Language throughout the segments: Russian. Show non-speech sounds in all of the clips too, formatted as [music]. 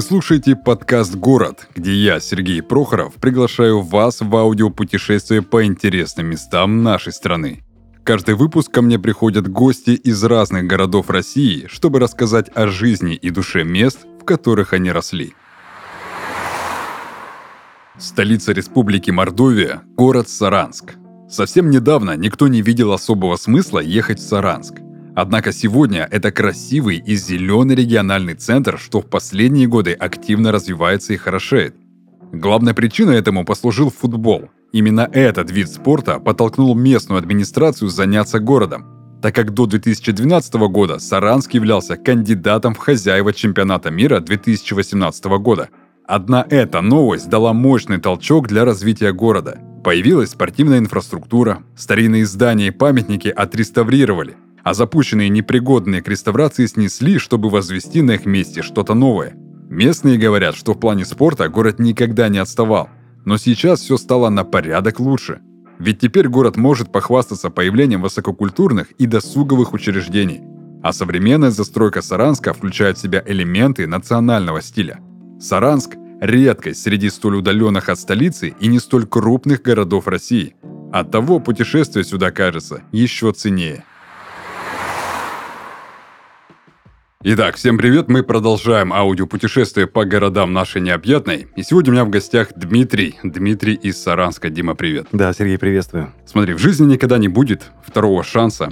Вы слушаете подкаст «Город», где я, Сергей Прохоров, приглашаю вас в аудиопутешествие по интересным местам нашей страны. Каждый выпуск ко мне приходят гости из разных городов России, чтобы рассказать о жизни и душе мест, в которых они росли. Столица Республики Мордовия – город Саранск. Совсем недавно никто не видел особого смысла ехать в Саранск – Однако сегодня это красивый и зеленый региональный центр, что в последние годы активно развивается и хорошеет. Главной причиной этому послужил футбол. Именно этот вид спорта подтолкнул местную администрацию заняться городом, так как до 2012 года Саранск являлся кандидатом в хозяева чемпионата мира 2018 года. Одна эта новость дала мощный толчок для развития города. Появилась спортивная инфраструктура, старинные здания и памятники отреставрировали – а запущенные непригодные к реставрации снесли, чтобы возвести на их месте что-то новое. Местные говорят, что в плане спорта город никогда не отставал, но сейчас все стало на порядок лучше. Ведь теперь город может похвастаться появлением высококультурных и досуговых учреждений. А современная застройка Саранска включает в себя элементы национального стиля. Саранск – редкость среди столь удаленных от столицы и не столь крупных городов России. Оттого путешествие сюда кажется еще ценнее. Итак, всем привет, мы продолжаем аудиопутешествие по городам нашей необъятной. И сегодня у меня в гостях Дмитрий. Дмитрий из Саранска. Дима, привет. Да, Сергей, приветствую. Смотри, в жизни никогда не будет второго шанса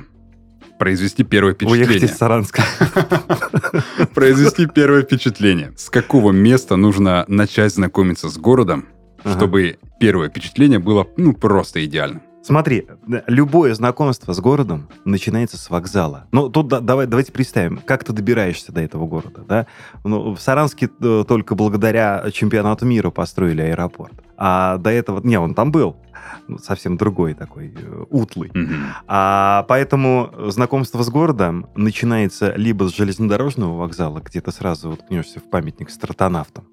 произвести первое впечатление. Уехать из Саранска. [laughs] Произвести первое впечатление. С какого места нужно начать знакомиться с городом, чтобы первое впечатление было ну просто идеальным? Смотри, любое знакомство с городом начинается с вокзала. Ну, тут да, давай, давайте представим, как ты добираешься до этого города. Да? Ну, в Саранске э, только благодаря чемпионату мира построили аэропорт. А до этого... Не, он там был. Ну, совсем другой такой, э, утлый. Mm-hmm. А поэтому знакомство с городом начинается либо с железнодорожного вокзала, где ты сразу уткнешься в памятник стратонавтам.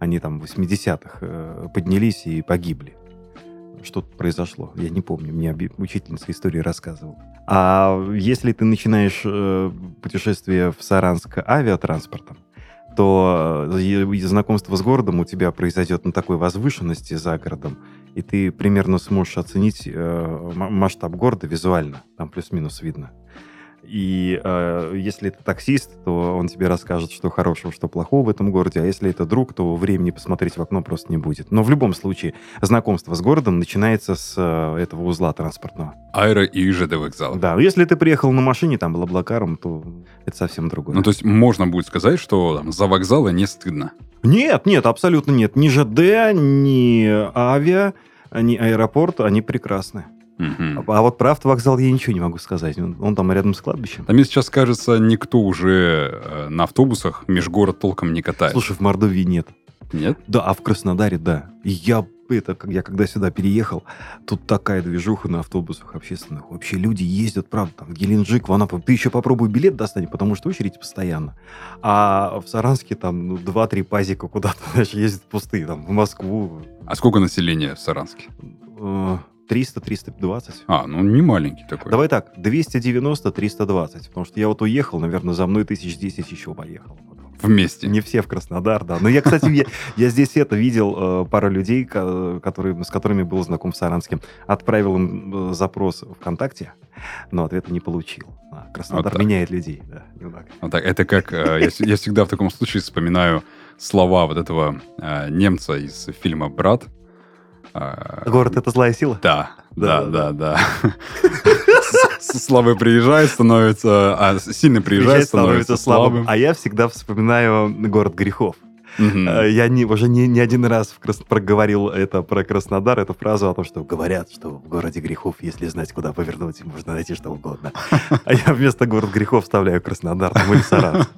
Они там в 80-х э, поднялись и погибли что-то произошло. Я не помню, мне учительница истории рассказывала. А если ты начинаешь э, путешествие в Саранск авиатранспортом, то э, знакомство с городом у тебя произойдет на такой возвышенности за городом, и ты примерно сможешь оценить э, масштаб города визуально. Там плюс-минус видно. И э, если это таксист, то он тебе расскажет, что хорошего, что плохого в этом городе. А если это друг, то времени посмотреть в окно просто не будет. Но в любом случае, знакомство с городом начинается с э, этого узла транспортного. Аэро и ЖД вокзал. Да, если ты приехал на машине, там, Блаблакаром, то это совсем другое. Ну, то есть можно будет сказать, что там, за вокзалы не стыдно? Нет, нет, абсолютно нет. Ни ЖД, ни авиа, ни аэропорт, они прекрасны. Угу. А, вот про автовокзал я ничего не могу сказать. Он, он там рядом с кладбищем. А мне сейчас кажется, никто уже э, на автобусах межгород толком не катает. Слушай, в Мордовии нет. Нет? Да, а в Краснодаре, да. И я это, я когда сюда переехал, тут такая движуха на автобусах общественных. Вообще люди ездят, правда, там, в Геленджик, в Анапу. Ты еще попробуй билет достань, потому что очередь постоянно. А в Саранске там ну, 2-3 пазика куда-то, [laughs] знаешь, ездят пустые, там, в Москву. А сколько населения в Саранске? Э, 300-320. А, ну не маленький такой. Давай так, 290-320. Потому что я вот уехал, наверное, за мной тысяч десять еще поехал. Вместе. Не все в Краснодар, да. Но я, кстати, я, я здесь это видел, э, пару людей, которые, с которыми был знаком в Саранске. Отправил им э, запрос ВКонтакте, но ответа не получил. А, Краснодар вот меняет людей, да. Вот так. Это как... Э, я, я всегда в таком случае вспоминаю слова вот этого э, немца из фильма «Брат», а, Город — это злая сила? Да, да, да, да. [laughs] Слабый приезжает, становится... А сильный приезжает, становится слабым. А я всегда вспоминаю город грехов. Uh-huh. Я не, уже не, не один раз в крас... проговорил это про Краснодар, эту фразу о том, что говорят, что в городе грехов, если знать, куда повернуть, можно найти что угодно. [laughs] А я вместо город грехов вставляю Краснодар там, или Саранск.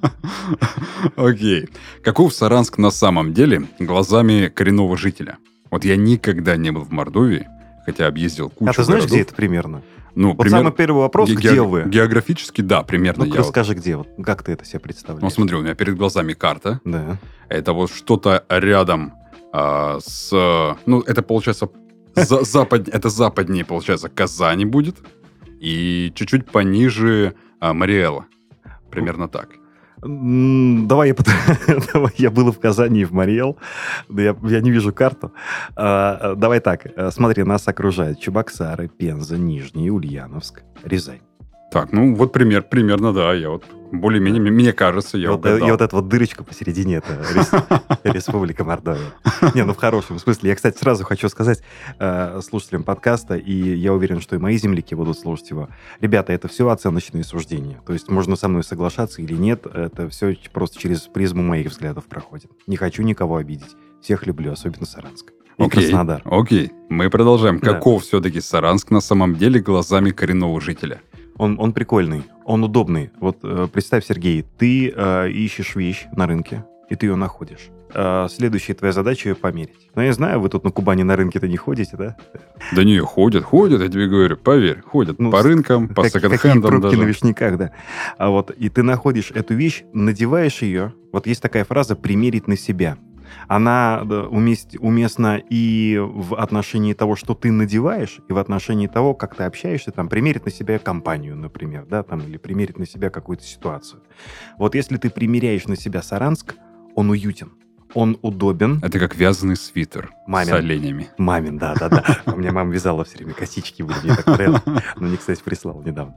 Окей. Каков Саранск на самом деле глазами коренного жителя? Вот я никогда не был в Мордовии, хотя объездил кучу А ты знаешь, городов. где это примерно? Ну, вот пример... самый первый вопрос, ге- где вы? Географически, да, примерно. Ну, я расскажи, вот... где, вот, как ты это себе представляешь? Ну, смотри, у меня перед глазами карта. Да. Это вот что-то рядом а, с... Ну, это получается... За, [laughs] запад, это западнее, получается, Казани будет. И чуть-чуть пониже а, Мариэла. Примерно так. Давай я, [laughs] давай я был в Казани и в Мариэл. Я, я не вижу карту. А, Давай так. А, Смотри, нас окружают Чебоксары, Пенза, Нижний, Ульяновск, Рязань. Так, ну вот пример, примерно, да, я вот более-менее, мне кажется, я вот, э, угадал. и вот эта вот дырочка посередине, это рес- [laughs] Республика Мордовия. Не, ну в хорошем смысле. Я, кстати, сразу хочу сказать э, слушателям подкаста, и я уверен, что и мои земляки будут слушать его. Ребята, это все оценочные суждения. То есть можно со мной соглашаться или нет, это все просто через призму моих взглядов проходит. Не хочу никого обидеть. Всех люблю, особенно Саранск. Окей, Краснодар. окей, мы продолжаем. Каков все-таки Саранск на самом деле глазами коренного жителя? Он, он прикольный, он удобный. Вот э, представь, Сергей, ты э, ищешь вещь на рынке, и ты ее находишь. Э, следующая твоя задача ее померить. Но я знаю, вы тут на Кубани на рынке-то не ходите, да? Да не, ходят, ходят, я тебе говорю, поверь, ходят Ну, по рынкам, [laughs] по Как- секонд-хендам пробки на даже. вишняках, да. А вот, и ты находишь эту вещь, надеваешь ее. Вот есть такая фраза «примерить на себя». Она умест- уместна и в отношении того, что ты надеваешь, и в отношении того, как ты общаешься, там, примерить на себя компанию, например, да, там, или примерить на себя какую-то ситуацию. Вот если ты примеряешь на себя Саранск, он уютен, он удобен, Это как вязаный свитер Мамин. с оленями. Мамин, да, да, да. У меня мама вязала все время косички, были, мне так нравилось. Ну, мне, кстати, прислал недавно.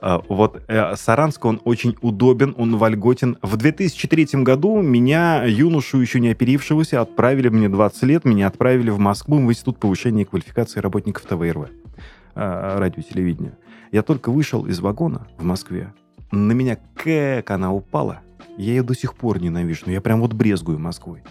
А, Вот э, Саранск, он очень удобен, он вольготен. В 2003 году меня, юношу, еще не оперившегося, отправили, мне 20 лет, меня отправили в Москву в Институт повышения квалификации работников ТВРВ, а, радио и телевидения. Я только вышел из вагона в Москве, на меня как она упала. Я ее до сих пор ненавижу, но я прям вот брезгую Москвой.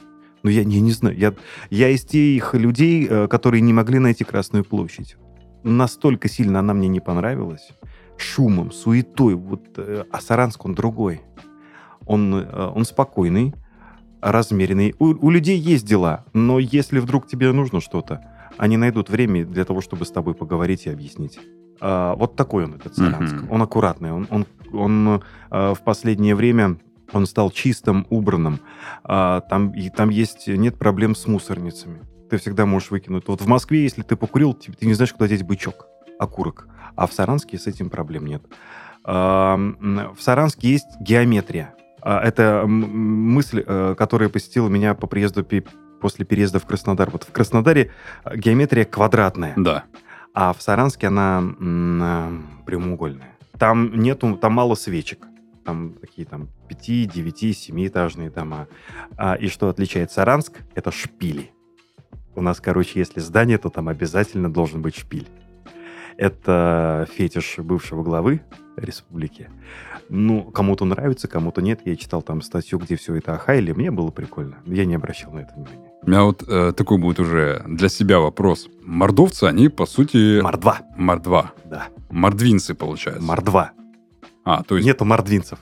Ну, я, я не знаю, я, я из тех людей, э, которые не могли найти Красную площадь. Настолько сильно она мне не понравилась. Шумом, суетой. Вот, э, а Саранск, он другой. Он, э, он спокойный, размеренный. У, у людей есть дела, но если вдруг тебе нужно что-то, они найдут время для того, чтобы с тобой поговорить и объяснить. А, вот такой он, этот Саранск. Мгм. Он аккуратный. Он, он, он э, в последнее время он стал чистым, убранным. А, там, и там есть, нет проблем с мусорницами. Ты всегда можешь выкинуть. Вот в Москве, если ты покурил, ты, ты не знаешь, куда деть бычок, окурок. А в Саранске с этим проблем нет. А, в Саранске есть геометрия. А, это мысль, э, которая посетила меня по приезду после переезда в Краснодар. Вот в Краснодаре э, геометрия квадратная, Да. а в Саранске она э, прямоугольная. Там нету, там мало свечек. Там такие там 5, 9, 7-этажные дома. А, и что отличает Саранск, это шпили. У нас, короче, если здание, то там обязательно должен быть шпиль. Это фетиш бывшего главы республики. Ну, кому-то нравится, кому-то нет. Я читал там статью, где все это охаяли. Мне было прикольно. Я не обращал на это внимания. У меня вот э, такой будет уже для себя вопрос. Мордовцы, они, по сути, Мордва. мордва. Да. Мордвинцы, получается. Мордва. А, то есть... Нету мордвинцев.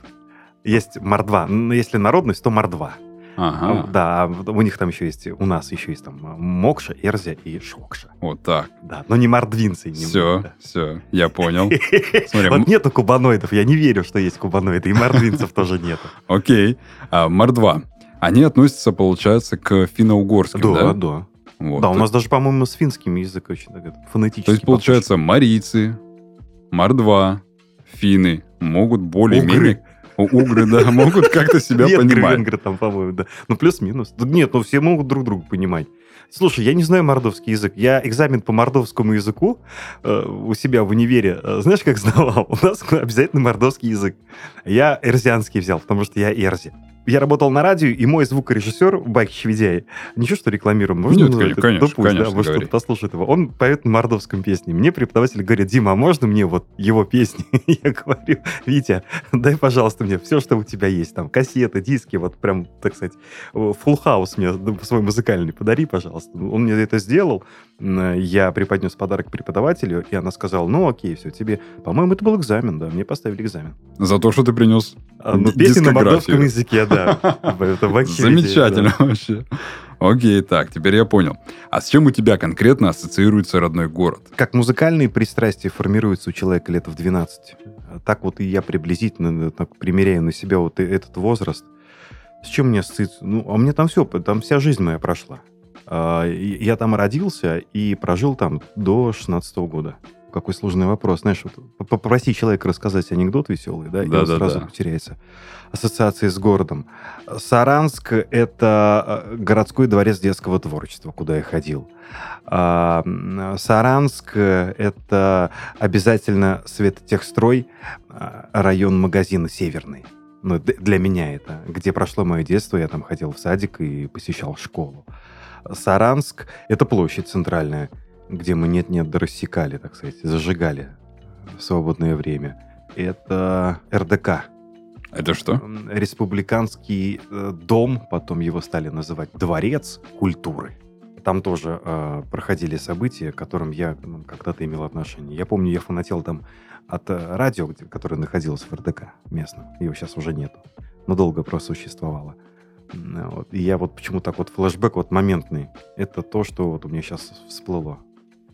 Есть мордва. Если народность, то мордва. Ага, Да, а у них там еще есть, у нас еще есть там Мокша, Эрзя и Шокша. вот так. Да, но не мордвинцы. не Все, будут, все, я понял. да. [laughs] Смотри, Вот нету кубаноидов, я не верю, что есть кубаноиды, и мордвинцев тоже нету. [laughs] Окей. А, мордва. Они относятся, получается, к финно-угорским, да? Да, да. Вот. Да, у нас даже, по-моему, с финским язык очень фонетически То есть, получается, марийцы, мордва, финны могут более-менее... Угры, да, [laughs] могут как-то себя Венгры, понимать. венгры там, по-моему, да. Ну, плюс-минус. Нет, ну все могут друг друга понимать. Слушай, я не знаю мордовский язык. Я экзамен по мордовскому языку э, у себя в универе, э, знаешь, как сдавал? [laughs] У нас обязательно мордовский язык. Я эрзианский взял, потому что я эрзи. Я работал на радио, и мой звукорежиссер Байк Шведяй, ничего, что рекламируем? Можно Нет, ну, конечно, это- конечно, да пусть, конечно, да, может, кто-то послушает его. Он поет на мордовском песне. Мне преподаватель говорит, Дима, а можно мне вот его песни? [laughs] Я говорю, Витя, дай, пожалуйста, мне все, что у тебя есть. Там кассеты, диски, вот прям, так сказать, full house мне свой музыкальный подари, пожалуйста. Он мне это сделал. Я преподнес подарок преподавателю, и она сказала, ну окей, все, тебе... По-моему, это был экзамен, да, мне поставили экзамен. За то, что ты принес А, ну, песни на мордовском языке, да. [laughs] Замечательно вообще. Окей, так, теперь я понял. А с чем у тебя конкретно ассоциируется родной город? Как музыкальные пристрастия формируются у человека лет в 12. Так вот и я приблизительно так примеряю на себя вот этот возраст. С чем мне ассоциируется? Ну, а мне там все, там вся жизнь моя прошла. А, Я там родился и прожил там до 16 года. какой сложный вопрос. Знаешь, вот попроси человека рассказать анекдот веселый, да, и Да, он да, сразу да. потеряется. Ассоциации с городом. Саранск — это э, городской дворец детского творчества, куда я ходил. А, Саранск — это обязательно Светотехстрой, а, район магазина «Северный». Ну, для меня это. Где прошло мое детство, я там ходил в садик и посещал школу. Саранск — это площадь центральная, где мы нет-нет рассекали, так сказать, зажигали в свободное время. Это РДК, Это что? Республиканский э, дом, потом его стали называть дворец культуры. Там тоже э, проходили события, к которым я ну, когда-то имел отношение. Я помню, я фанател там от э, радио, где- которое находилось в РДК местном. Его сейчас уже нету. Но долго просуществовало. М, Вот. И я вот почему так вот флешбэк вот моментный. Это то, что вот у меня сейчас всплыло.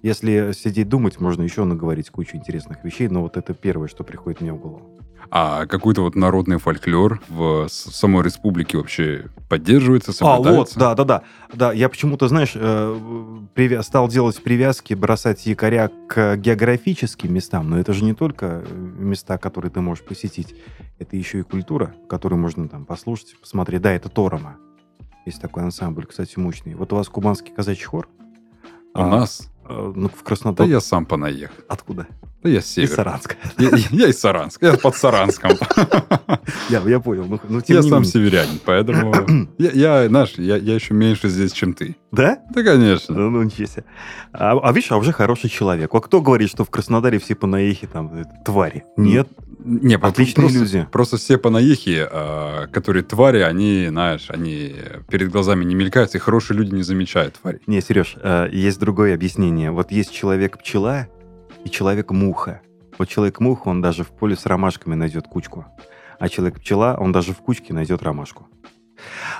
Если сидеть думать, можно еще наговорить кучу интересных вещей, но вот это первое, что приходит мне в голову. А какой-то вот народный фольклор в самой республике вообще поддерживается, А, вот, соблюдается? да, да, да. Да, я почему-то, знаешь, э, привя- стал делать привязки, бросать якоря к географическим местам, но это же не только э, места, которые ты можешь посетить, это еще и культура, которую можно там послушать, посмотреть. Да, это Торома. Есть такой ансамбль, кстати, мощный. Вот у вас кубанский казачий хор? У А, нас? э, ну, в Да Краснодаре. я сам понаехал. Откуда? Да я с Из севера. Саранска. Я, я из Саранска. Я под Саранском. [laughs] Я, я понял. Ну, ну, Я сам северянин, поэтому... [clears throat] Я, я, знаешь, я, я еще меньше здесь, чем ты. Да? Да, конечно. Ну, ну, ничего себе. А, а видишь, а уже хороший человек. А кто говорит, что в Краснодаре все понаехи там э, твари? Нет, Не, Отличные просто, люди. Просто все панаехи, а, которые твари, они, знаешь, они перед глазами не мелькают, и хорошие люди не замечают твари. Не, Сереж, э, есть другое объяснение. Вот есть человек-пчела и человек-муха. Вот человек-муха, он даже в поле с ромашками найдет кучку. А человек-пчела, он даже в кучке найдет ромашку.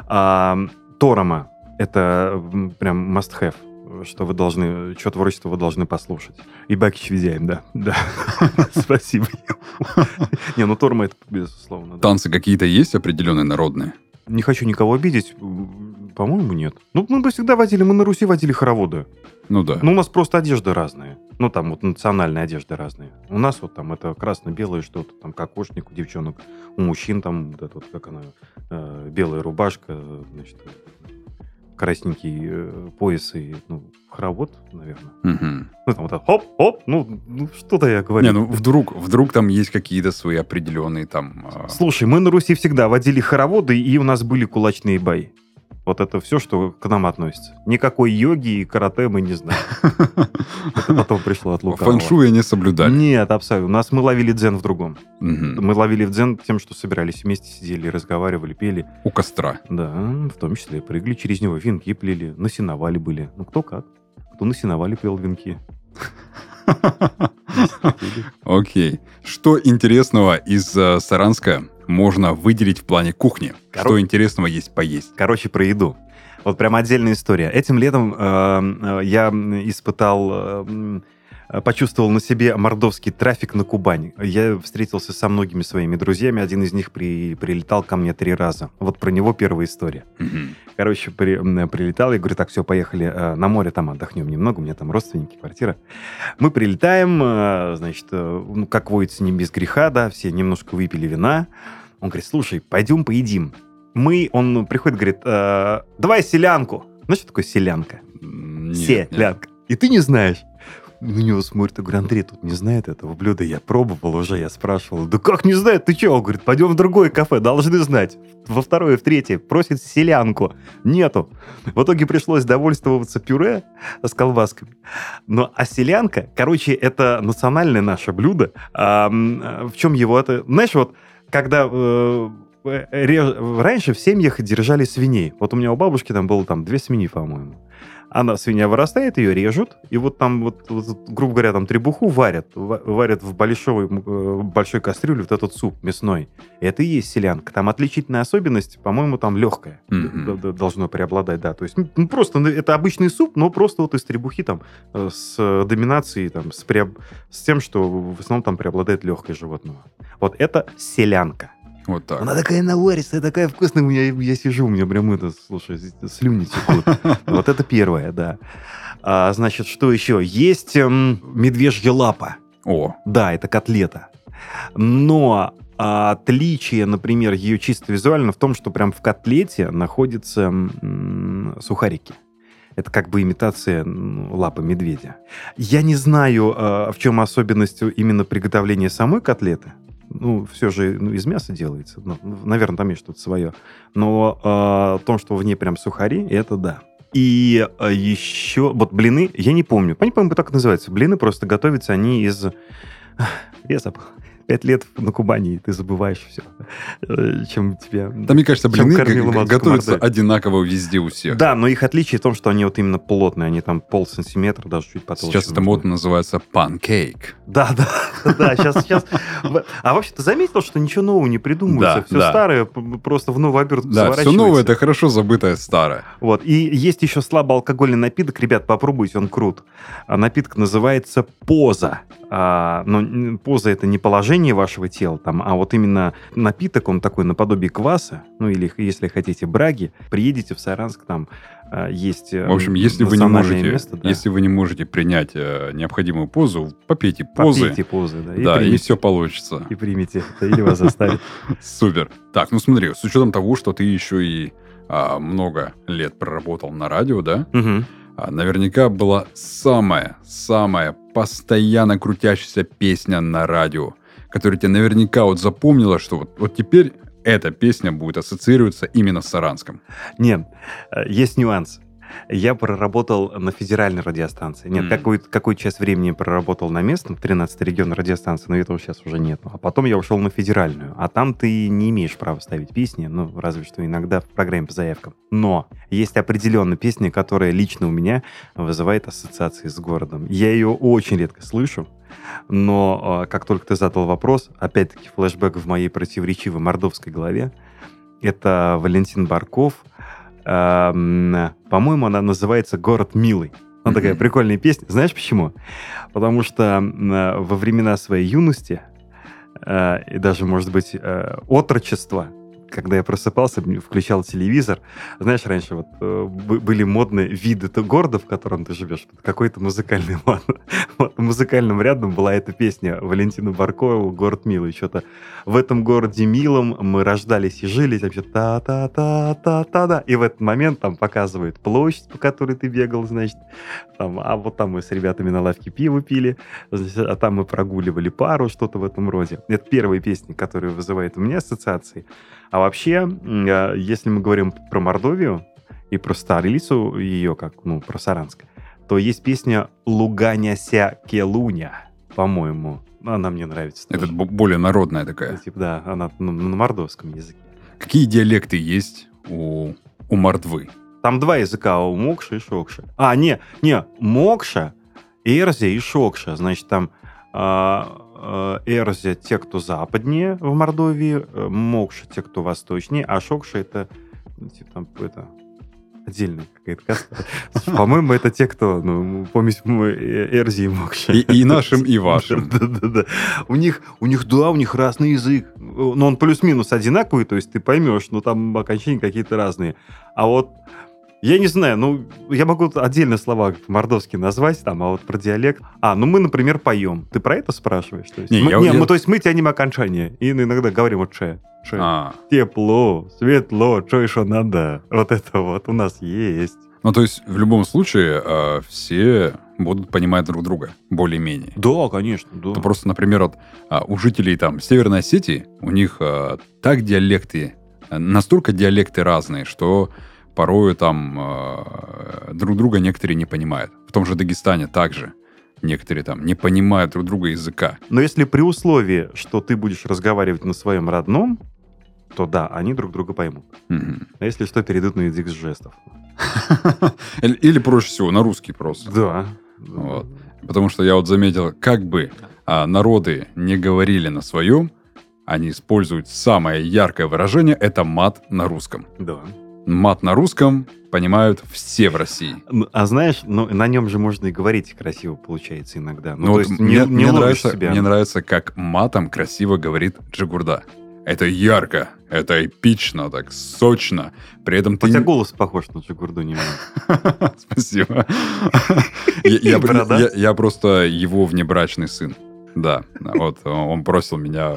А, Торома — это прям must-have что вы должны, что творчество вы должны послушать. И Бакич Визяем, да. [laughs] Да. Спасибо. Не, ну Торма это безусловно. Танцы какие-то есть определенные народные? Не хочу никого обидеть. По-моему, нет. Ну, мы бы всегда водили, мы на Руси водили хороводы. Ну да. Ну, у нас просто одежда разная. Ну, там вот национальная одежда разная. У нас вот там это красно-белое что-то, там кокошник у девчонок, у мужчин там вот это вот, как она, э, белая рубашка, э, значит, красненький э, пояс и, ну, хоровод, наверное. Мгм. Ну, там вот хоп-хоп, ну, ну, что-то я говорю. Не, ну вдруг, вдруг там есть какие-то свои определенные там... а, Слушай, мы на Руси всегда водили хороводы, и у нас были кулачные бои. Вот это все, что к нам относится. Никакой йоги и карате мы не знаем. [laughs] Это потом пришло от лукавого. Фэншуя не соблюдали. Нет, абсолютно. У нас мы ловили дзен в другом. Мы ловили в дзен тем, что собирались вместе, сидели, разговаривали, пели. У костра. Да, в том числе прыгали через него, венки плели, на сеновале были. Ну, кто как. Кто на сеновале пел венки. Окей. Что интересного из э, Саранска можно выделить в плане кухни? Что интересного есть поесть? Короче, про еду. Вот прям отдельная история. Этим летом э, э, я испытал, э, почувствовал на себе мордовский трафик на Кубани. Я встретился со многими своими друзьями. Один из них при- прилетал ко мне три раза. Вот про него первая история. Мгм. Короче, при- прилетал, я говорю, так, все, поехали э, на море, там отдохнем немного, у меня там родственники, квартира. Мы прилетаем, э, значит, э, ну, как водится, не без греха, да, все немножко выпили вина. Он говорит, слушай, пойдем поедим. Мы, он приходит, говорит, «Э, давай селянку. Знаешь, что такое селянка? Нет, нет. Селянка. И ты не знаешь. На него смотрит, я говорю, Андрей, тут не знает этого блюда, я пробовал уже, я спрашивал, да как не знает, ты что? Он говорит, пойдем в другое кафе, должны знать. Во второе, в третье, просит селянку, нету. В итоге пришлось довольствоваться пюре с колбасками. Но а селянка, короче, это национальное наше блюдо. А, в чем его это? Знаешь, вот когда э, э, раньше в семьях держали свиней. Вот у меня у бабушки там было там две свиньи, по-моему. Она, свинья вырастает, ее режут, и вот там, вот, вот, грубо говоря, там требуху варят, ва- варят в большой, э, большой кастрюле вот этот суп мясной. Это и есть селянка. Там отличительная особенность, по-моему, там легкая д- должно преобладать, да. То есть, ну, просто ну, это обычный суп, но просто вот из требухи там э, с э, доминацией, там, с, преоб- с тем, что в основном там преобладает легкое животное. Вот это селянка. Вот так. Она такая наваристая, такая вкусная. У меня, я сижу, у меня прям это, слушай, слюни текут. [laughs] Вот это первое, да. А, значит, что еще? Есть эм, медвежья лапа. О, Да, это котлета. Но а, отличие, например, ее чисто визуально в том, что прям в котлете находятся м, сухарики. Это как бы имитация лапы медведя. Я не знаю, а, в чем особенность именно приготовления самой котлеты. Ну, все же ну, из мяса делается. Ну, наверное, там есть что-то свое. Но а, в том, что в ней прям сухари, это да. И а, еще, вот блины, я не помню. Они, по-моему, так и называются. Блины просто готовятся они из... Я забыл. Пять лет на Кубани, и ты забываешь все, чем тебе... да мне кажется, блины готовятся одинаково везде у всех. Да, но их отличие в том, что они вот именно плотные, они там пол сантиметра, даже чуть потолще. Сейчас это модно называется панкейк. Да, да, [laughs] да, сейчас, сейчас. А вообще, ты заметил, что ничего нового не придумывается? Да, все да. старое просто в новую обертку Да, все новое это хорошо забытое старое. Вот. И есть еще слабоалкогольный напиток. Ребят, попробуйте, он крут. А Напиток называется поза. А, но поза это не положение вашего тела, там, а вот именно напиток, он такой наподобие кваса, ну или, если хотите, браги. Приедете в Саранск, там а, есть э, В общем, если вы не можете, место, да. если вы не можете принять э, необходимую позу, попейте позы, Попейте позы, да, и да, и примите, все получится. и примите это, или вас заставят. [laughs] Супер. Так, ну смотри, с учетом того, что ты еще и а, много лет проработал на радио, да, Мгм. А, наверняка была самая, самая постоянно крутящаяся песня на радио, которая тебе наверняка вот запомнила, что вот, вот теперь эта песня будет ассоциироваться именно с Саранском. Нет, э, есть нюанс. Я проработал на федеральной радиостанции. Нет, Мгм. какую, какую часть времени я проработал на местном, 13 регион радиостанции, но этого сейчас уже нет. А потом я ушел на федеральную. А там ты не имеешь права ставить песни, ну, разве что иногда в программе по заявкам. Но есть определенная песня, которая лично у меня вызывает ассоциации с городом. Я ее очень редко слышу, но э, как только ты задал вопрос, опять-таки флешбэк в моей противоречивой мордовской голове, это Валентин Барков. По-моему, она называется «Город милый». Она такая Мгм. прикольная песня. Знаешь почему? Потому что э, во времена своей юности э, и даже, может быть, э, отрочества, когда я просыпался, включал телевизор, знаешь, раньше вот э, бы- были модные виды города, в котором ты живешь, какой-то музыкальный. [laughs] Вот музыкальным рядом была эта песня Валентина Баркова «Город милый». Что-то в этом городе милом мы рождались и жили, там что та-та-та-та-та-да. И в этот момент там показывают площадь, по которой ты бегал, значит, там, а вот там мы с ребятами на лавке пиво пили, значит, а там мы прогуливали пару, что-то в этом роде. Это первая песня, которая вызывает у меня ассоциации. А вообще, а, если мы говорим про Мордовию и про столицу ее, как, ну, про Саранск, то есть песня «Луганяся келуня», по-моему. Она мне нравится. Это тоже. более народная такая. Типа, да, она ну, на мордовском языке. Какие диалекты есть у, у мордвы? Там два языка, у Мокша и Шокша. А, не, не, Мокша, Эрзя и Шокша. Значит, там а, а, Эрзя те, кто западнее в Мордовии, э, Мокша те, кто восточнее, а Шокша это, ну, типа, там, это, отдельная какая-то каста. [laughs] По-моему, это те, кто, ну, помесь э, Эрзи и Мокша. И, и нашим, и [laughs] вашим. Да-да-да. У них, у них, да, у них разный язык. Но он плюс-минус одинаковый, то есть ты поймешь, но там окончания какие-то разные. А вот я не знаю, ну, я могу отдельно слова мордовские назвать, там, а вот про диалект. А, ну мы, например, поем. Ты про это спрашиваешь? То есть, Не, мы, я- не, я- мы, то есть мы тянем окончание. И иногда говорим вот че. че. А, Тепло, светло, что еще надо? Вот это вот у нас есть. ну, то есть, в любом случае, э, все будут понимать друг друга более-менее. Да, конечно, да. Ну, просто, например, вот, а, у жителей там Северной Осетии, у них а, так диалекты, настолько диалекты разные, что порою там а, друг друга некоторые не понимают. В том же Дагестане также некоторые там не понимают друг друга языка. Но если при условии, что ты будешь разговаривать на своем родном, то да, они друг друга поймут. Мгм. А если что, перейдут на язык жестов. [laughs] Или, или проще всего на русский просто. Да. Вот. Потому что я вот заметил, как бы а, народы не говорили на своем, они используют самое яркое выражение – это мат на русском. Да. Мат на русском понимают все в России. А знаешь, ну, на нем же можно и говорить красиво, получается, иногда. Ну, Ну то вот есть мне, не, не мне нравится, себя. мне нравится, как матом красиво говорит Джигурда. Это ярко, это эпично, так сочно. При этом У ты... тебя не- голос похож на Джигурду немного. [laughs] Спасибо. [laughs] Я просто его внебрачный сын. Да, вот он бросил меня,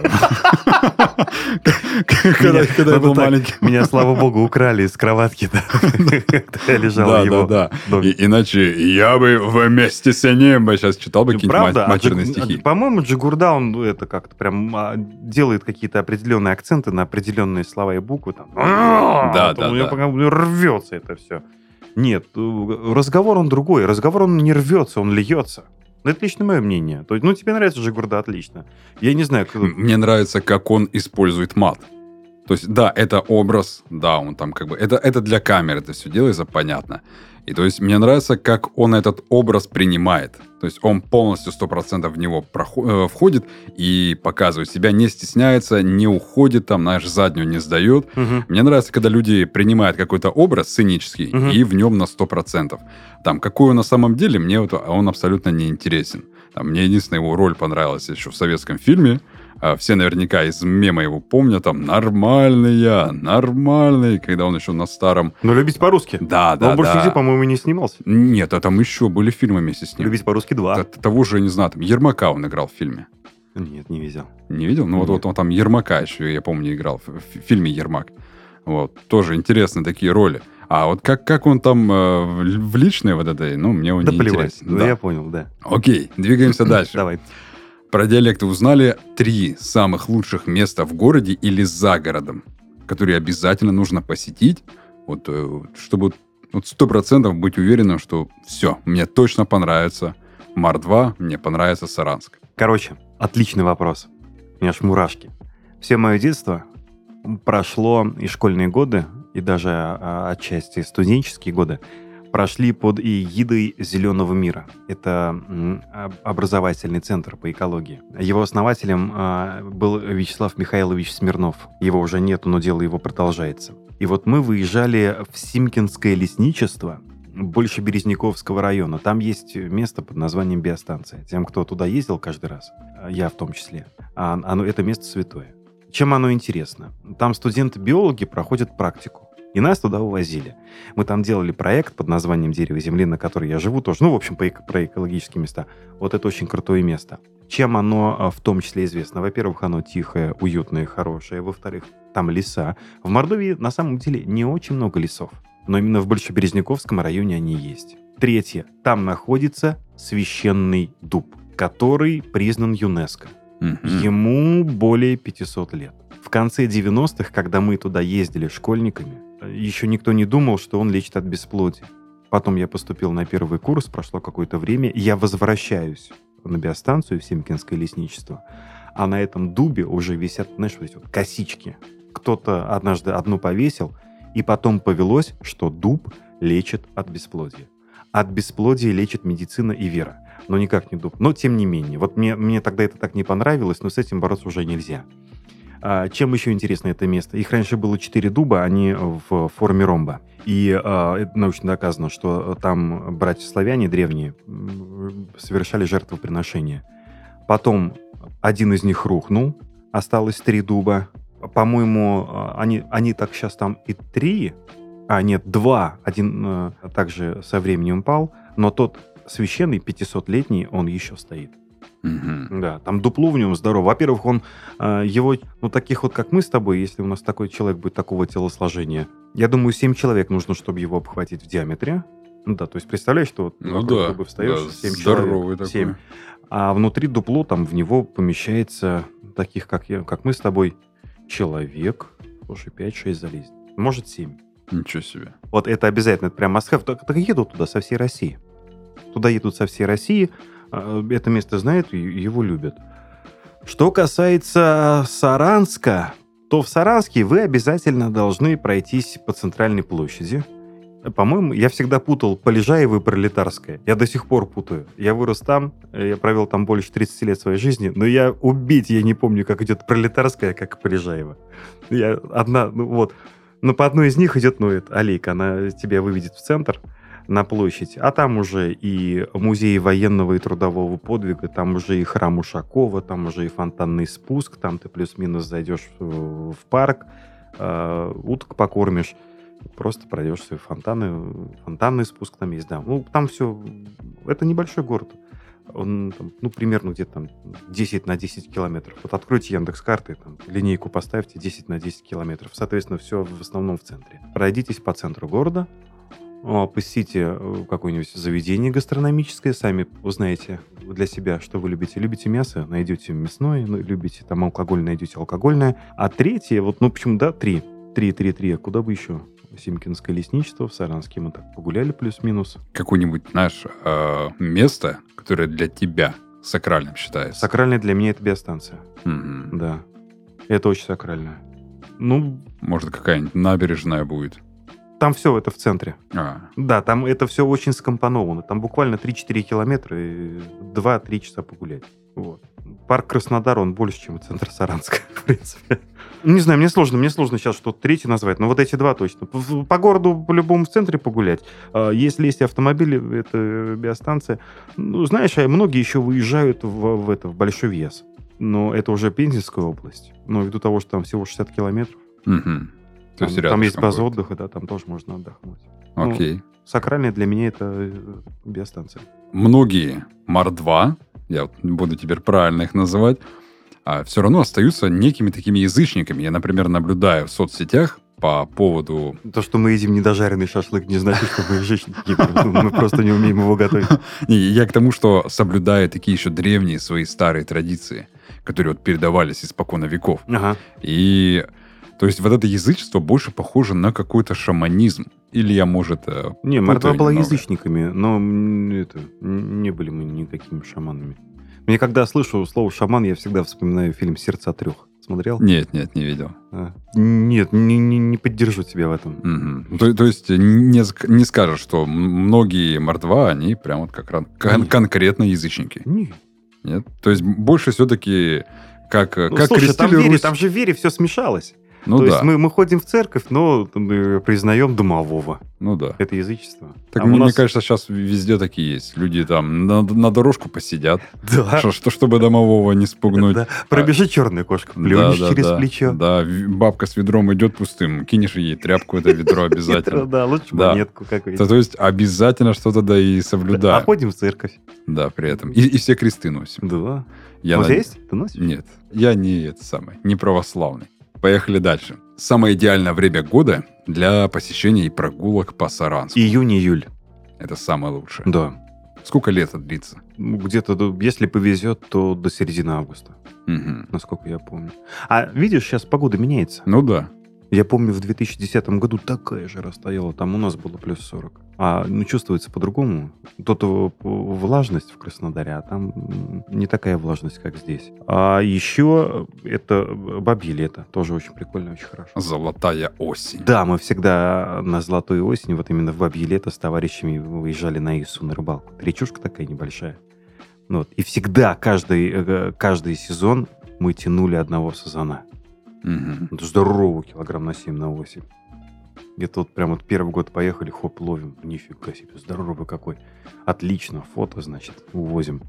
когда я был маленький. Меня, слава богу, украли из кроватки, да. Когда я лежал в Да, его да, да. Иначе я бы вместе с ним сейчас читал бы какие-нибудь А матерные Джиг- стихи. а, По-моему, Джигурда, он это как-то прям а, делает какие-то определенные акценты на определенные слова и буквы. Да, да, да. рвется это все. Нет, э, разговор он другой. Разговор он не рвется, он льется. Ну, Это лично мое мнение. То есть, ну, тебе нравится Джигурда, отлично. Я не знаю, кто... Мне нравится, как он использует мат. То есть, да, это образ, да, он там как бы... Это, это для камеры это все делается, понятно. И то есть, мне нравится, как он этот образ принимает. То есть, он полностью 100% в него прохо- э, входит и показывает себя, не стесняется, не уходит, там, знаешь, заднюю не сдает. Мгм. Мне нравится, когда люди принимают какой-то образ сценический Мгм. и в нем на 100%. Там, какой он на самом деле, мне вот он абсолютно не интересен. Там, мне единственная его роль понравилась еще в советском фильме. А, Все наверняка из мема его помнят. Там «Нормальный я, нормальный», когда он еще на старом... Но любить по-русски. Да, Но да, он больше да. нигде, по-моему, не снимался. Нет, а там еще были фильмы вместе с ним. Любить по-русски 2. Т- Того же, не знаю, там Ермака он играл в фильме. Нет, не видел. Не видел? Ну, вот, вот он там Ермака еще, я помню, играл в, в фильме «Ермак». Вот. Тоже интересные такие роли. А вот как, как он там э, в в личной вот этой, ну, мне он Да не плевать. интересен. Ну, Да. я понял, да. Окей, двигаемся [clears throat] дальше. Давай. Про диалекты узнали три самых лучших места в городе или за городом, которые обязательно нужно посетить, вот, э, чтобы вот сто процентов быть уверенным, что все, мне точно понравится Мар-2, мне понравится Саранск. Короче, отличный вопрос. У меня аж мурашки. Все мое детство прошло и школьные годы, и даже а, отчасти студенческие годы прошли под эгидой «Зеленого мира». Это образовательный центр по экологии. Его основателем а, был Вячеслав Михайлович Смирнов. Его уже нету, но дело его продолжается. И вот мы выезжали в Симкинское лесничество, больше Березняковского района. Там есть место под названием биостанция. Тем, кто туда ездил каждый раз, а, я в том числе, а, оно, это место святое. Чем оно интересно? Там студенты-биологи проходят практику. И нас туда увозили. Мы там делали проект под названием «Дерево земли», на который я живу тоже. Ну, в общем, про экологические места. Вот это очень крутое место. Чем оно а, в том числе известно? Во-первых, оно тихое, уютное, хорошее. Во-вторых, там леса. В Мордовии на самом деле не очень много лесов. Но именно в Большеберезняковском районе они есть. Третье. Там находится священный дуб, который признан ЮНЕСКО. Мгм. Ему более 500 лет. В конце 90-х, когда мы туда ездили школьниками, еще никто не думал, что он лечит от бесплодия. Потом я поступил на первый курс, прошло какое-то время, я возвращаюсь на биостанцию в Семкинское лесничество, а на этом дубе уже висят, знаешь, вот эти вот косички. Кто-то однажды одну повесил, и потом повелось, что дуб лечит от бесплодия. От бесплодия лечит медицина и вера но никак не дуб. Но тем не менее, вот мне, мне тогда это так не понравилось, но с этим бороться уже нельзя. А, чем еще интересно это место? Их раньше было четыре дуба, они в форме ромба. И это научно доказано, что там братья-славяне древние совершали жертвоприношения. Потом один из них рухнул, осталось три дуба. По-моему, а, они, они так сейчас там и три, а нет, два. Один э, также со временем пал, но тот священный 500-летний, он еще стоит. Мгм. Да, там дупло в нем здорово. Во-первых, он э, его, ну, таких вот, как мы с тобой, если у нас такой человек будет такого телосложения, я думаю, 7 человек нужно, чтобы его обхватить в диаметре. Ну да, то есть представляешь, что вот Ну да, дуба встаешь, да, 7 здоровый человек. такой. 7. А внутри дупло там в него помещается таких, как, я, как мы с тобой, человек. Слушай, 5-6 залезет. Может, 7. Ничего себе. Вот это обязательно, это прям must have. Так, так едут туда со всей России. Туда едут со всей России. А, Это место знают и его любят. Что касается Саранска, то в Саранске вы обязательно должны пройтись по центральной площади. По-моему, я всегда путал Полежаево и Пролетарское. Я до сих пор путаю. Я вырос там, я провел там больше 30 лет своей жизни, но я убить, я не помню, как идет Пролетарская, как Полежаево. Я одна, ну вот. Но по одной из них идет, ну, это аллейка, она тебя выведет в центр. На площадь. А там уже и музей военного и трудового подвига, там уже и храм Ушакова, там уже и фонтанный спуск, там ты плюс-минус зайдешь в, парк, э, уток покормишь, просто пройдешь свои фонтаны, фонтанный спуск там есть, да. Ну, там все, это небольшой город. Он, там, ну, примерно где-то там 10 на 10 километров. Вот откройте Яндекс карты, там, линейку поставьте 10 на 10 километров. Соответственно, все в основном в центре. Пройдитесь по центру города, посетите э, какое-нибудь заведение гастрономическое, сами узнаете для себя, что вы любите. Любите мясо, найдете мясное, ну, любите там алкоголь, найдете алкогольное. А третье, вот, ну, почему, да, три. Три, три, три. А куда бы еще? Симкинское лесничество, в Саранске мы так погуляли плюс-минус. Какое-нибудь, знаешь, э, место, которое для тебя сакральным считается. Сакральное для меня это биостанция. Мгм. Да. Это очень сакральное. Ну, Может, какая-нибудь набережная будет. Там все это в центре. А, Да, там это все очень скомпоновано. Там буквально 3-4 километра и 2-3 часа погулять. Вот. Парк Краснодар, он больше, чем центр Саранска, [laughs] в принципе. Не знаю, мне сложно, мне сложно сейчас что-то третье назвать, но вот эти два точно. По, по городу по-любому в центре погулять. А Если есть автомобили, это биостанция. Ну, знаешь, а многие еще выезжают в, в это, в Большой Вес. Но это уже Пензенская область. Но ввиду того, что там всего 60 километров, мгм. То там, есть там есть база будет. отдыха, да, там тоже можно отдохнуть. ну, Окей. Сакральная для меня это э, биостанция. Многие Мар-2, я вот буду теперь правильно их называть, а все равно остаются некими такими язычниками. Я, например, наблюдаю в соцсетях по поводу... То, что мы едим недожаренный шашлык, не значит, что мы язычники. Мы просто не умеем его готовить. [laughs] Я к тому, что соблюдаю такие еще древние свои старые традиции, которые вот передавались испокон веков. Ага. И то есть вот это язычество больше похоже на какой-то шаманизм. Или я, может, э, Не, Мордва была немного. язычниками, но это, не были мы никакими шаманами. Мне когда слышу слово шаман, я всегда вспоминаю фильм «Сердце от трех». Смотрел? Нет, нет, не видел. А. Нет, не, не- не поддержу тебя в этом. Мгм. То, то есть не, не скажешь, что многие мордва, они прям вот как раз кон- Нет. конкретно язычники. Не. Нет? То есть больше все-таки как, э, Ну, как слушай, там, крестили вере, Русь. там же в вере все смешалось. Ну То да, есть мы, мы ходим в церковь, но признаем домового. ну да. Это язычество. Так А мне, мне нас- кажется, сейчас везде такие есть. Люди там на, на дорожку посидят, Да. что, что- чтобы домового не спугнуть. Да. Пробежит черная кошка, плюнешь Да, да, через да. плечо. Да, бабка с ведром идет пустым, кинешь ей тряпку, это ведро [laughs] обязательно. Да, лучше монетку какую-то. То, есть обязательно что-то да и А соблюдаем. ходим в церковь. Да, при этом. И, все кресты носим. Да. Я У тебя есть? Ты носишь? Нет, я не это самое, не православный. Поехали дальше. Самое идеальное время года для посещения и прогулок по Саранску. Июнь-июль. Это самое лучшее. Да. Сколько лета длится? Ну, Где-то, если повезет, то до середины августа, Мгм. насколько я помню. А видишь, сейчас погода меняется. Ну да. Я помню, в 2010 году такая жара стояла, там у нас было плюс 40. А ну, чувствуется по-другому. Тут влажность в Краснодаре, а там не такая влажность, как здесь. А еще это бабье лето, тоже очень прикольно, очень хорошо. Золотая осень. Да, мы всегда на золотой осень, вот именно в бабье лето с товарищами выезжали на Ису на рыбалку. Речушка такая небольшая. Вот. И всегда, каждый, э, каждый сезон мы тянули одного сазана. Мгм. Это здоровый килограмм на 7, на 8. Это вот прям вот первый год поехали, хоп, ловим. Нифига себе, здоровый какой. Отлично, фото, значит, увозим.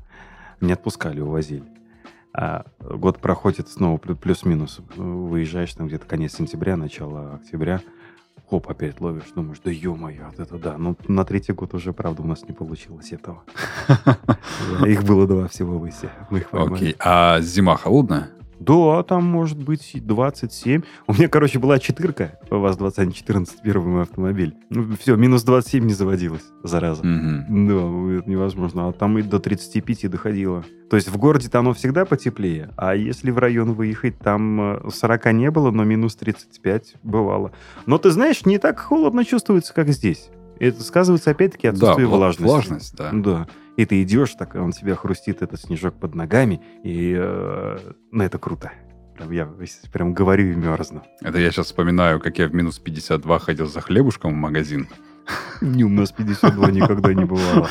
Не отпускали, увозили. А год проходит снова плю- плюс-минус. Выезжаешь там где-то конец сентября, начало октября. Хоп, опять ловишь. Думаешь, да ё-моё, вот это да. Ну, на третий год уже, правда, у нас не получилось этого. [laughs] Их было два всего в. Мы их. Окей. А зима холодная? Да, там может быть и 27. У меня, короче, была четырка. У вас 2114 первый мой автомобиль. Ну, все, минус 27 не заводилось, зараза. Мгм. Да, это невозможно. А там и до 35 доходило. То есть в городе-то оно всегда потеплее, а если в район выехать, там э, 40 не было, но минус 35 бывало. Но ты знаешь, не так холодно чувствуется, как здесь. Это сказывается опять-таки Да, отсутствие вла- влажности. влажность, да. Да. И ты идешь, так он тебя хрустит, этот снежок под ногами, и э, ну это круто. Прям я прям говорю и мерзну. Это я сейчас вспоминаю, как я в минус 52 ходил за хлебушком в магазин. Не, у нас 52 никогда не бывало.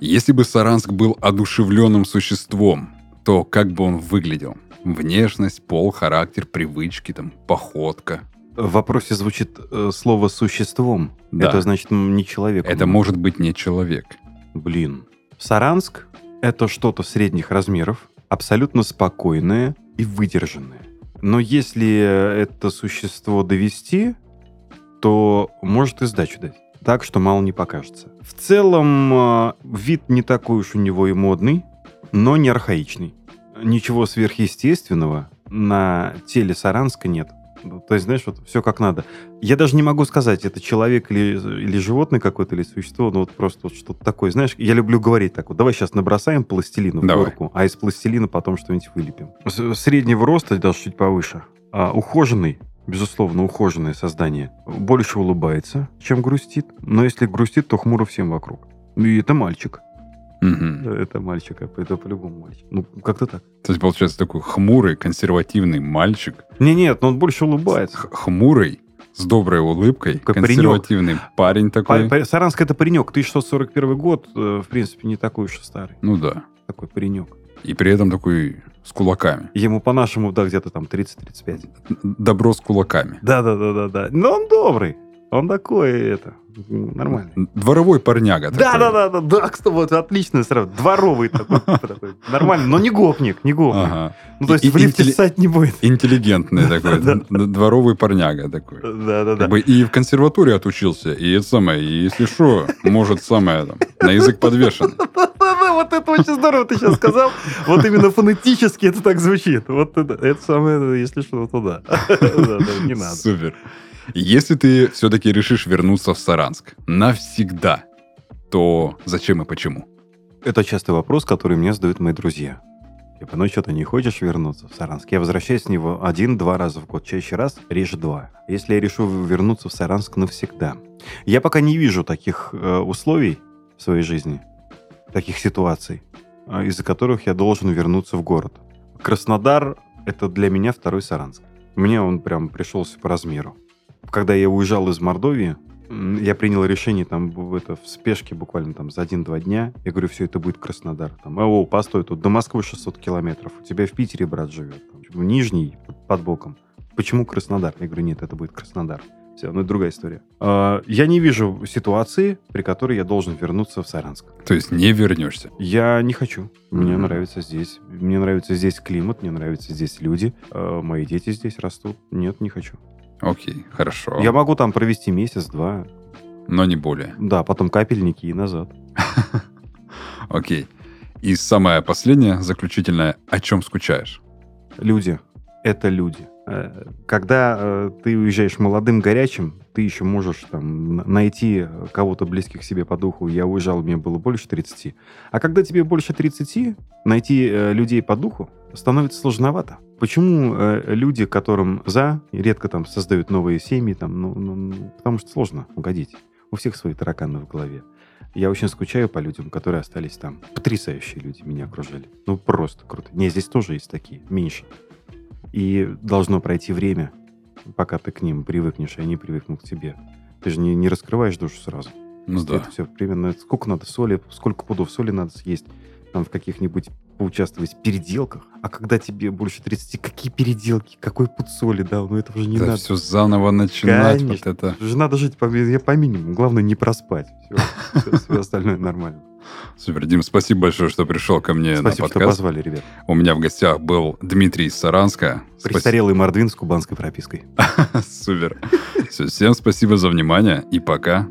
Если бы Саранск был одушевленным существом, то как бы он выглядел? Внешность, пол, характер, привычки, там, походка. В вопросе звучит э, слово «существом». Да. Это значит не человек. Это может быть не человек. Блин. Саранск — это что-то средних размеров, абсолютно спокойное и выдержанное. Но если это существо довести, то может и сдачу дать. Так что мало не покажется. В целом, э, вид не такой уж у него и модный, но не архаичный. Ничего сверхъестественного на теле Саранска нет. Ну, То есть, знаешь, вот все как надо. Я даже не могу сказать, это человек или, или животное какое-то, или существо, ну вот просто вот что-то такое. Знаешь, я люблю говорить так вот, давай сейчас набросаем пластилину в Давай. горку, а из пластилина потом что-нибудь вылепим. Среднего роста, даже чуть повыше. А, ухоженный, безусловно, ухоженное создание. Больше улыбается, чем грустит. Но если грустит, то хмуро всем вокруг. И это мальчик. Мгм. Это мальчик, это по-любому мальчик. Ну, как-то так. То есть, получается, такой хмурый, консервативный мальчик. Не, нет, но он больше улыбается. Х- хмурый, с доброй улыбкой, Как консервативный парень такой. Па- па- Саранск это паренек. 1641 год, э, в принципе, не такой уж и старый. Ну да. Такой паренек. И при этом такой с кулаками. Ему по-нашему, да, где-то там 30-35. Добро с кулаками. Да-да-да-да-да. Но он добрый. Он такой, это, нормальный. Дворовой парняга. такой. Да-да-да, да, кстати, вот отлично сразу. Дворовый такой, [laughs] такой. Нормально, но не гопник, не гопник. Ага. Ну, то есть И- в лифте интелли- ссать не будет. Интеллигентный [laughs] такой. Да, Дворовый парняга такой. Да-да-да. Как бы и в консерватории отучился, и это самое, и если что, может самое там, на язык подвешен. [laughs] Вот это очень здорово ты сейчас сказал. Вот именно фонетически это так звучит. Вот это, это самое, если что, то да. Не надо. Супер. Если ты все-таки решишь вернуться в Саранск навсегда, то зачем и почему? Это частый вопрос, который мне задают мои друзья. Типа, ну что, ты не хочешь вернуться в Саранск? Я возвращаюсь с него один-два раза в год, чаще раз, реже два. Если я решу вернуться в Саранск навсегда. Я пока не вижу таких э, условий в своей жизни, таких ситуаций, э, из-за которых я должен вернуться в город. Краснодар — это для меня второй Саранск. Мне он прям пришелся по размеру. Когда я уезжал из Мордовии, я принял решение там в, это, в спешке буквально там за один-два дня. Я говорю, все, это будет Краснодар. Там, о, постой, тут до Москвы 600 километров. У тебя в Питере брат живет. Там, в Нижний, под- боком. Почему Краснодар? Я говорю, нет, это будет Краснодар. Все, ну другая история. А, Я не вижу ситуации, при которой я должен вернуться в Саранск. То есть не вернешься. Я не хочу. Мне Мгм. нравится здесь. Мне нравится здесь климат, мне нравятся здесь люди. А, Мои дети здесь растут. Нет, не хочу. Окей, хорошо. Я могу там провести месяц-два. Но не более. Да, потом капельники и назад. [laughs] Окей. И самое последнее, заключительное, о чем скучаешь? Люди. Это люди. Э, Когда э, ты уезжаешь молодым, горячим, ты еще можешь там найти кого-то близких себе по духу. Я уезжал, мне было больше 30. А когда тебе больше 30, найти э, людей по духу становится сложновато. Почему э, люди, которым за, редко там создают новые семьи, там, ну, ну, ну, потому что сложно угодить. У всех свои тараканы в голове. Я очень скучаю по людям, которые остались там. Потрясающие люди меня окружали. Ну, просто круто. Не, здесь тоже есть такие, меньше. И должно пройти время, пока ты к ним привыкнешь, и они привыкнут к тебе. Ты же не, не раскрываешь душу сразу. Ну да. Это все примерно... Сколько надо соли, сколько пудов соли надо съесть, там в каких-нибудь поучаствовать в переделках. А когда тебе больше 30, какие переделки, какой пуд соли, да, ну это уже не Это надо. все заново начинать. Конечно. Вот это. Уже надо жить по, по минимуму. Главное не проспать. Все, [laughs] остальное нормально. Супер, Дим, спасибо большое, что пришел ко мне Спасибо, на что подкаст. позвали, ребят. У меня в гостях был Дмитрий из Саранска. Спасибо. Престарелый мордвин с кубанской пропиской. [laughs] Супер. Все, всем спасибо за внимание и пока.